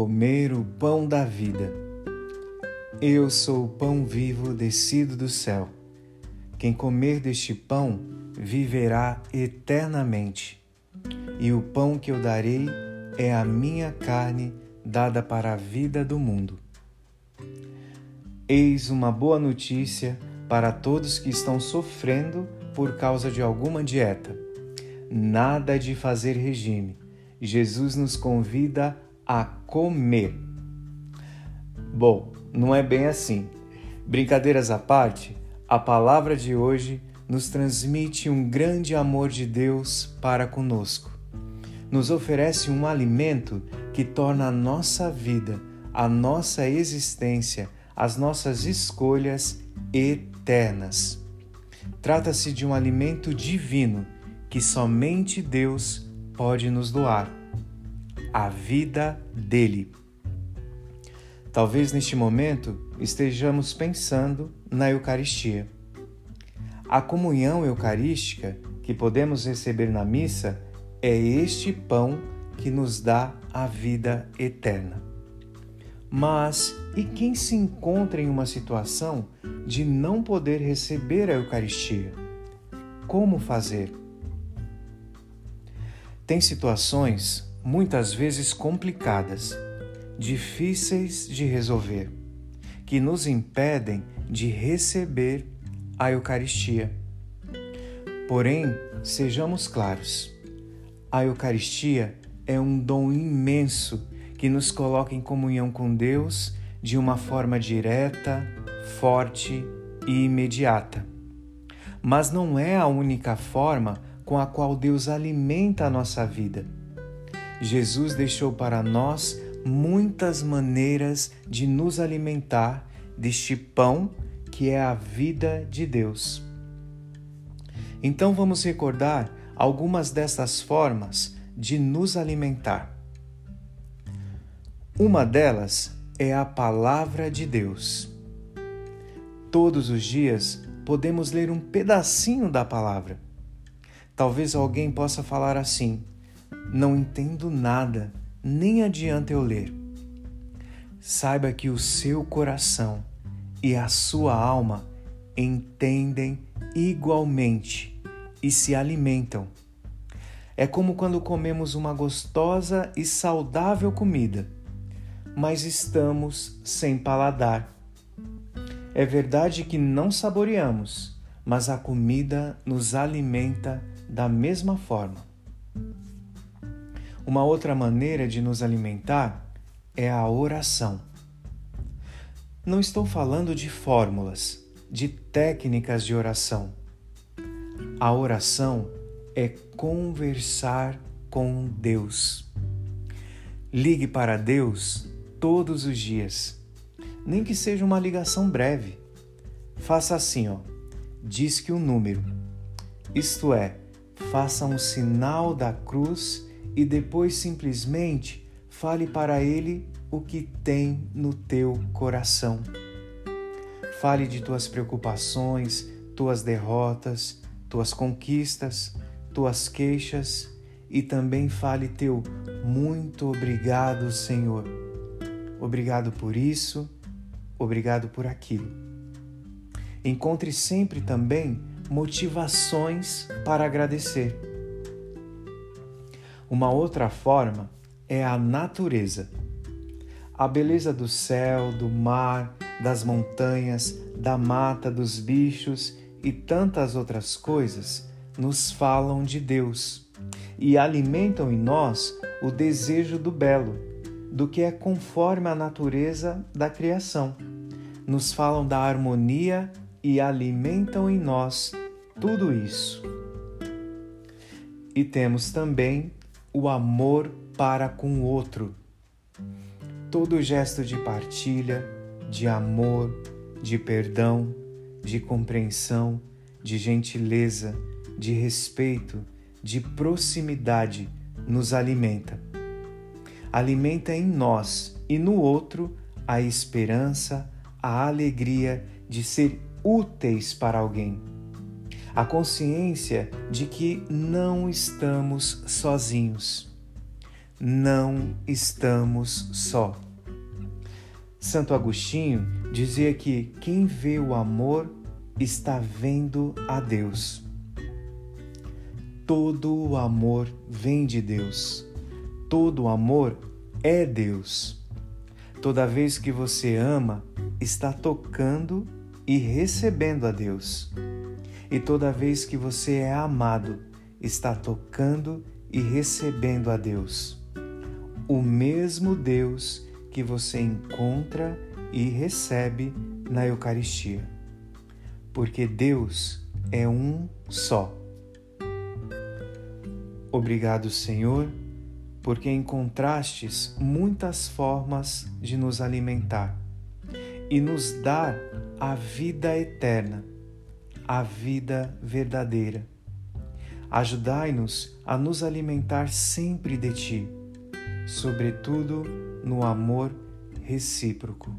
comer o pão da vida. Eu sou o pão vivo descido do céu. Quem comer deste pão viverá eternamente. E o pão que eu darei é a minha carne dada para a vida do mundo. Eis uma boa notícia para todos que estão sofrendo por causa de alguma dieta. Nada de fazer regime. Jesus nos convida a comer. Bom, não é bem assim. Brincadeiras à parte, a palavra de hoje nos transmite um grande amor de Deus para conosco. Nos oferece um alimento que torna a nossa vida, a nossa existência, as nossas escolhas eternas. Trata-se de um alimento divino que somente Deus pode nos doar a vida dele. Talvez neste momento estejamos pensando na Eucaristia. A comunhão eucarística que podemos receber na missa é este pão que nos dá a vida eterna. Mas e quem se encontra em uma situação de não poder receber a Eucaristia? Como fazer? Tem situações muitas vezes complicadas, difíceis de resolver, que nos impedem de receber a Eucaristia. Porém, sejamos claros, a Eucaristia é um dom imenso que nos coloca em comunhão com Deus de uma forma direta, forte e imediata. Mas não é a única forma com a qual Deus alimenta a nossa vida Jesus deixou para nós muitas maneiras de nos alimentar deste pão que é a vida de Deus. Então vamos recordar algumas dessas formas de nos alimentar. Uma delas é a Palavra de Deus. Todos os dias podemos ler um pedacinho da palavra. Talvez alguém possa falar assim: não entendo nada, nem adianta eu ler. Saiba que o seu coração e a sua alma entendem igualmente e se alimentam. É como quando comemos uma gostosa e saudável comida, mas estamos sem paladar. É verdade que não saboreamos, mas a comida nos alimenta da mesma forma. Uma outra maneira de nos alimentar é a oração. Não estou falando de fórmulas, de técnicas de oração. A oração é conversar com Deus. Ligue para Deus todos os dias, nem que seja uma ligação breve. Faça assim, ó. Diz que o um número. Isto é, faça um sinal da cruz e depois simplesmente fale para ele o que tem no teu coração. Fale de tuas preocupações, tuas derrotas, tuas conquistas, tuas queixas e também fale teu muito obrigado, Senhor. Obrigado por isso, obrigado por aquilo. Encontre sempre também motivações para agradecer uma outra forma é a natureza. A beleza do céu, do mar, das montanhas, da mata, dos bichos e tantas outras coisas nos falam de Deus e alimentam em nós o desejo do belo, do que é conforme a natureza da criação. Nos falam da harmonia e alimentam em nós tudo isso. E temos também o amor para com o outro. Todo gesto de partilha, de amor, de perdão, de compreensão, de gentileza, de respeito, de proximidade nos alimenta. Alimenta em nós e no outro a esperança, a alegria de ser úteis para alguém a consciência de que não estamos sozinhos. não estamos só. Santo Agostinho dizia que quem vê o amor está vendo a Deus. Todo o amor vem de Deus. Todo o amor é Deus. Toda vez que você ama, está tocando e recebendo a Deus. E toda vez que você é amado, está tocando e recebendo a Deus. O mesmo Deus que você encontra e recebe na Eucaristia. Porque Deus é um só. Obrigado, Senhor, porque encontrastes muitas formas de nos alimentar e nos dar a vida eterna, a vida verdadeira. Ajudai-nos a nos alimentar sempre de Ti, sobretudo no amor recíproco.